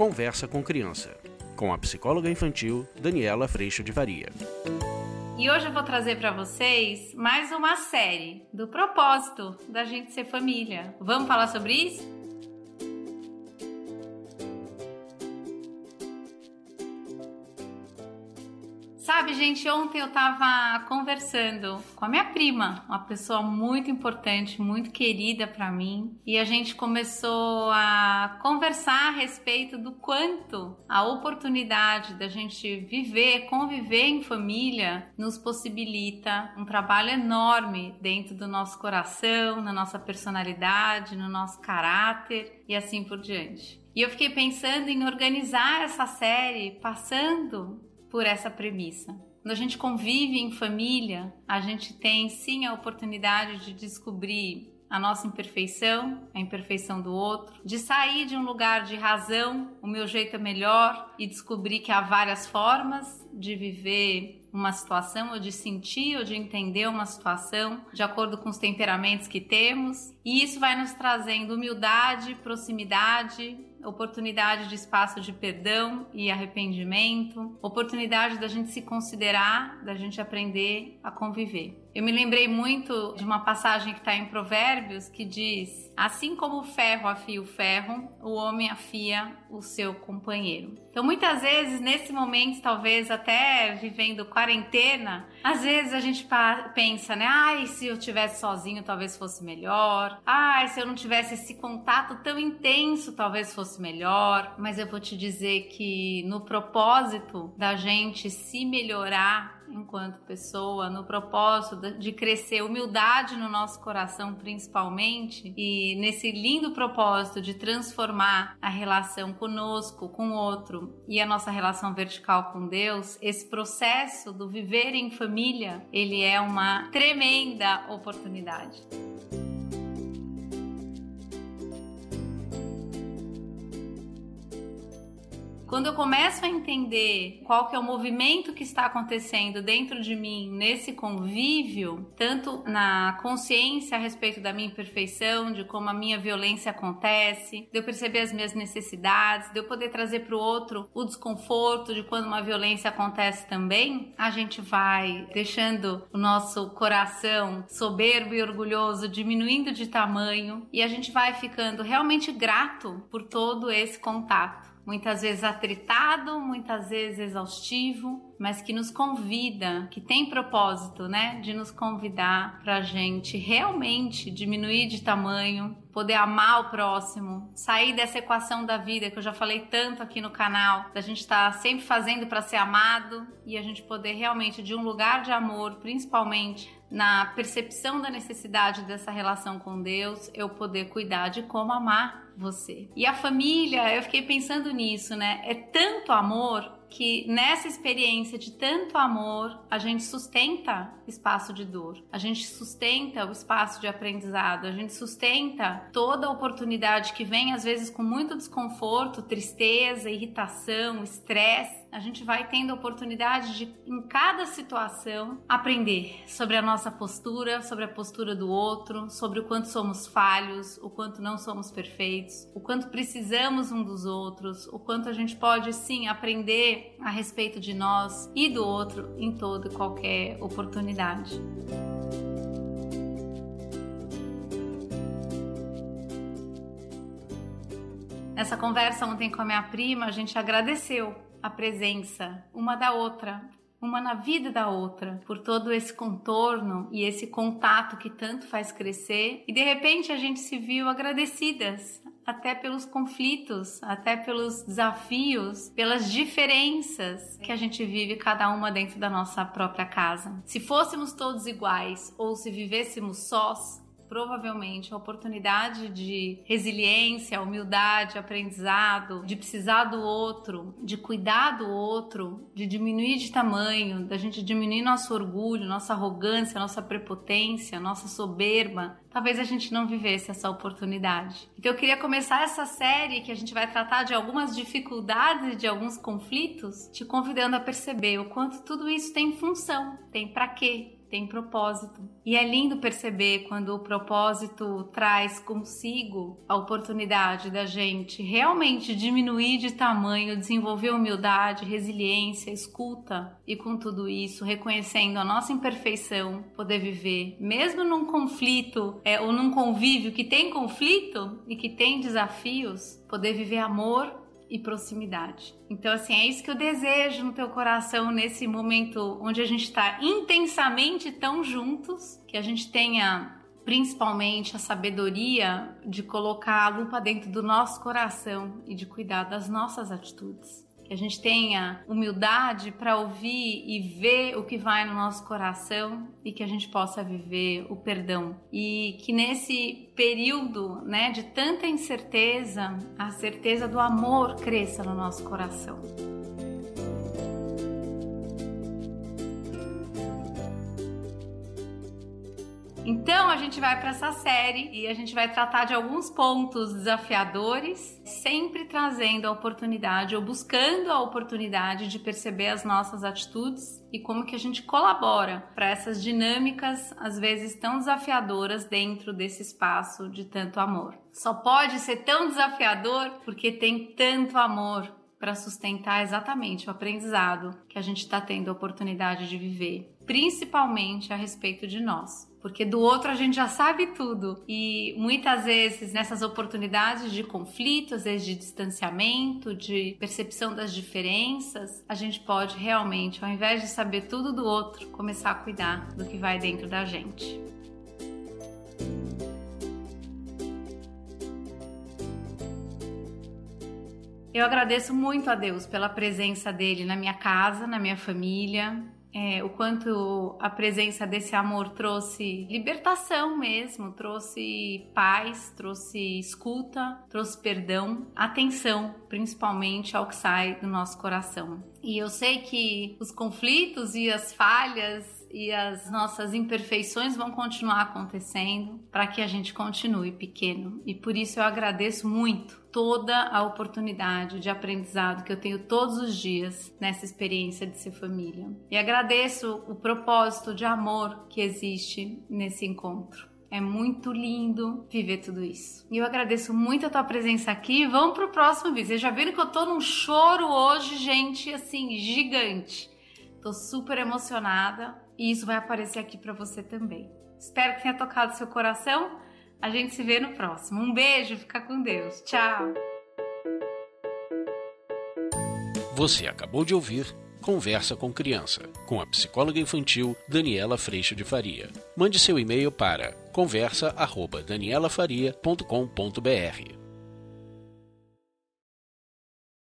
Conversa com Criança, com a psicóloga infantil Daniela Freixo de Varia. E hoje eu vou trazer para vocês mais uma série do propósito da gente ser família. Vamos falar sobre isso? Sabe, gente, ontem eu tava conversando com a minha prima, uma pessoa muito importante, muito querida para mim, e a gente começou a conversar a respeito do quanto a oportunidade da gente viver, conviver em família nos possibilita um trabalho enorme dentro do nosso coração, na nossa personalidade, no nosso caráter e assim por diante. E eu fiquei pensando em organizar essa série passando por essa premissa. Quando a gente convive em família, a gente tem sim a oportunidade de descobrir a nossa imperfeição, a imperfeição do outro, de sair de um lugar de razão, o meu jeito é melhor e descobrir que há várias formas de viver uma situação, ou de sentir ou de entender uma situação de acordo com os temperamentos que temos, e isso vai nos trazendo humildade, proximidade, oportunidade de espaço de perdão e arrependimento, oportunidade da gente se considerar, da gente aprender a conviver. Eu me lembrei muito de uma passagem que está em Provérbios que diz: Assim como o ferro afia o ferro, o homem afia o seu companheiro. Então, muitas vezes, nesse momento, talvez até vivendo quarentena, às vezes a gente pensa, né? Ai, se eu tivesse sozinho, talvez fosse melhor. Ai, se eu não tivesse esse contato tão intenso, talvez fosse melhor. Mas eu vou te dizer que no propósito da gente se melhorar enquanto pessoa, no propósito de crescer humildade no nosso coração, principalmente, e nesse lindo propósito de transformar a relação conosco, com o outro e a nossa relação vertical com Deus, esse processo do viver em família, ele é uma tremenda oportunidade. Quando eu começo a entender qual que é o movimento que está acontecendo dentro de mim nesse convívio, tanto na consciência a respeito da minha imperfeição, de como a minha violência acontece, de eu perceber as minhas necessidades, de eu poder trazer para o outro o desconforto de quando uma violência acontece também, a gente vai deixando o nosso coração soberbo e orgulhoso diminuindo de tamanho e a gente vai ficando realmente grato por todo esse contato muitas vezes atritado, muitas vezes exaustivo, mas que nos convida, que tem propósito, né, de nos convidar para a gente realmente diminuir de tamanho, poder amar o próximo, sair dessa equação da vida que eu já falei tanto aqui no canal, da gente estar tá sempre fazendo para ser amado e a gente poder realmente de um lugar de amor, principalmente na percepção da necessidade dessa relação com Deus, eu poder cuidar de como amar você. E a família, eu fiquei pensando nisso, né? É tanto amor que nessa experiência de tanto amor, a gente sustenta espaço de dor, a gente sustenta o espaço de aprendizado, a gente sustenta toda a oportunidade que vem, às vezes com muito desconforto, tristeza, irritação, estresse a gente vai tendo a oportunidade de, em cada situação, aprender sobre a nossa postura, sobre a postura do outro, sobre o quanto somos falhos, o quanto não somos perfeitos, o quanto precisamos um dos outros, o quanto a gente pode sim aprender a respeito de nós e do outro em toda e qualquer oportunidade. Nessa conversa ontem com a minha prima, a gente agradeceu a presença uma da outra, uma na vida da outra, por todo esse contorno e esse contato que tanto faz crescer. E de repente a gente se viu agradecidas, até pelos conflitos, até pelos desafios, pelas diferenças que a gente vive cada uma dentro da nossa própria casa. Se fôssemos todos iguais ou se vivêssemos sós, provavelmente a oportunidade de resiliência, humildade, aprendizado, de precisar do outro, de cuidar do outro, de diminuir de tamanho, da gente diminuir nosso orgulho, nossa arrogância, nossa prepotência, nossa soberba, talvez a gente não vivesse essa oportunidade. Então eu queria começar essa série que a gente vai tratar de algumas dificuldades de alguns conflitos, te convidando a perceber o quanto tudo isso tem função, tem para quê, tem propósito. E é lindo perceber quando o propósito traz consigo a oportunidade da gente realmente diminuir de tamanho, desenvolver humildade, resiliência, escuta e com tudo isso, reconhecendo a nossa imperfeição, poder viver, mesmo num conflito é, ou num convívio que tem conflito e que tem desafios, poder viver amor e proximidade. Então, assim, é isso que eu desejo no teu coração nesse momento onde a gente está intensamente tão juntos, que a gente tenha principalmente a sabedoria de colocar a lupa dentro do nosso coração e de cuidar das nossas atitudes que a gente tenha humildade para ouvir e ver o que vai no nosso coração e que a gente possa viver o perdão. E que nesse período, né, de tanta incerteza, a certeza do amor cresça no nosso coração. Então a gente vai para essa série e a gente vai tratar de alguns pontos desafiadores, sempre trazendo a oportunidade ou buscando a oportunidade de perceber as nossas atitudes e como que a gente colabora para essas dinâmicas às vezes tão desafiadoras dentro desse espaço de tanto amor. Só pode ser tão desafiador porque tem tanto amor para sustentar exatamente o aprendizado que a gente está tendo a oportunidade de viver, principalmente a respeito de nós porque do outro a gente já sabe tudo. E muitas vezes nessas oportunidades de conflito, às vezes de distanciamento, de percepção das diferenças, a gente pode realmente, ao invés de saber tudo do outro, começar a cuidar do que vai dentro da gente. Eu agradeço muito a Deus pela presença dele na minha casa, na minha família, é, o quanto a presença desse amor trouxe libertação mesmo, trouxe paz, trouxe escuta, trouxe perdão, atenção, principalmente ao que sai do nosso coração. E eu sei que os conflitos e as falhas e as nossas imperfeições vão continuar acontecendo para que a gente continue pequeno. E por isso eu agradeço muito toda a oportunidade de aprendizado que eu tenho todos os dias nessa experiência de ser família. E agradeço o propósito de amor que existe nesse encontro. É muito lindo viver tudo isso. E eu agradeço muito a tua presença aqui. Vamos pro próximo vídeo. Vocês já viram que eu tô num choro hoje, gente, assim, gigante. Tô super emocionada e isso vai aparecer aqui para você também. Espero que tenha tocado seu coração. A gente se vê no próximo. Um beijo, fica com Deus. Tchau. Você acabou de ouvir Conversa com Criança, com a psicóloga infantil Daniela Freixo de Faria. Mande seu e-mail para conversa@danielafaria.com.br.